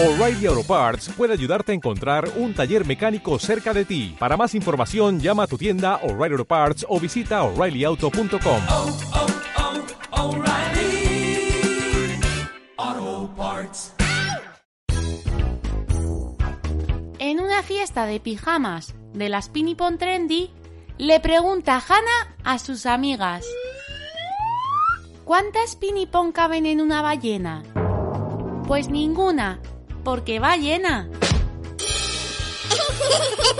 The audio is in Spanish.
O'Reilly Auto Parts puede ayudarte a encontrar un taller mecánico cerca de ti. Para más información, llama a tu tienda O'Reilly Auto Parts o visita oreillyauto.com. oh, oh, Parts. En una fiesta de pijamas de las Pinipon Trendy, le pregunta Hannah a sus amigas: ¿Cuántas Pinipon caben en una ballena? Pues ninguna, porque va llena.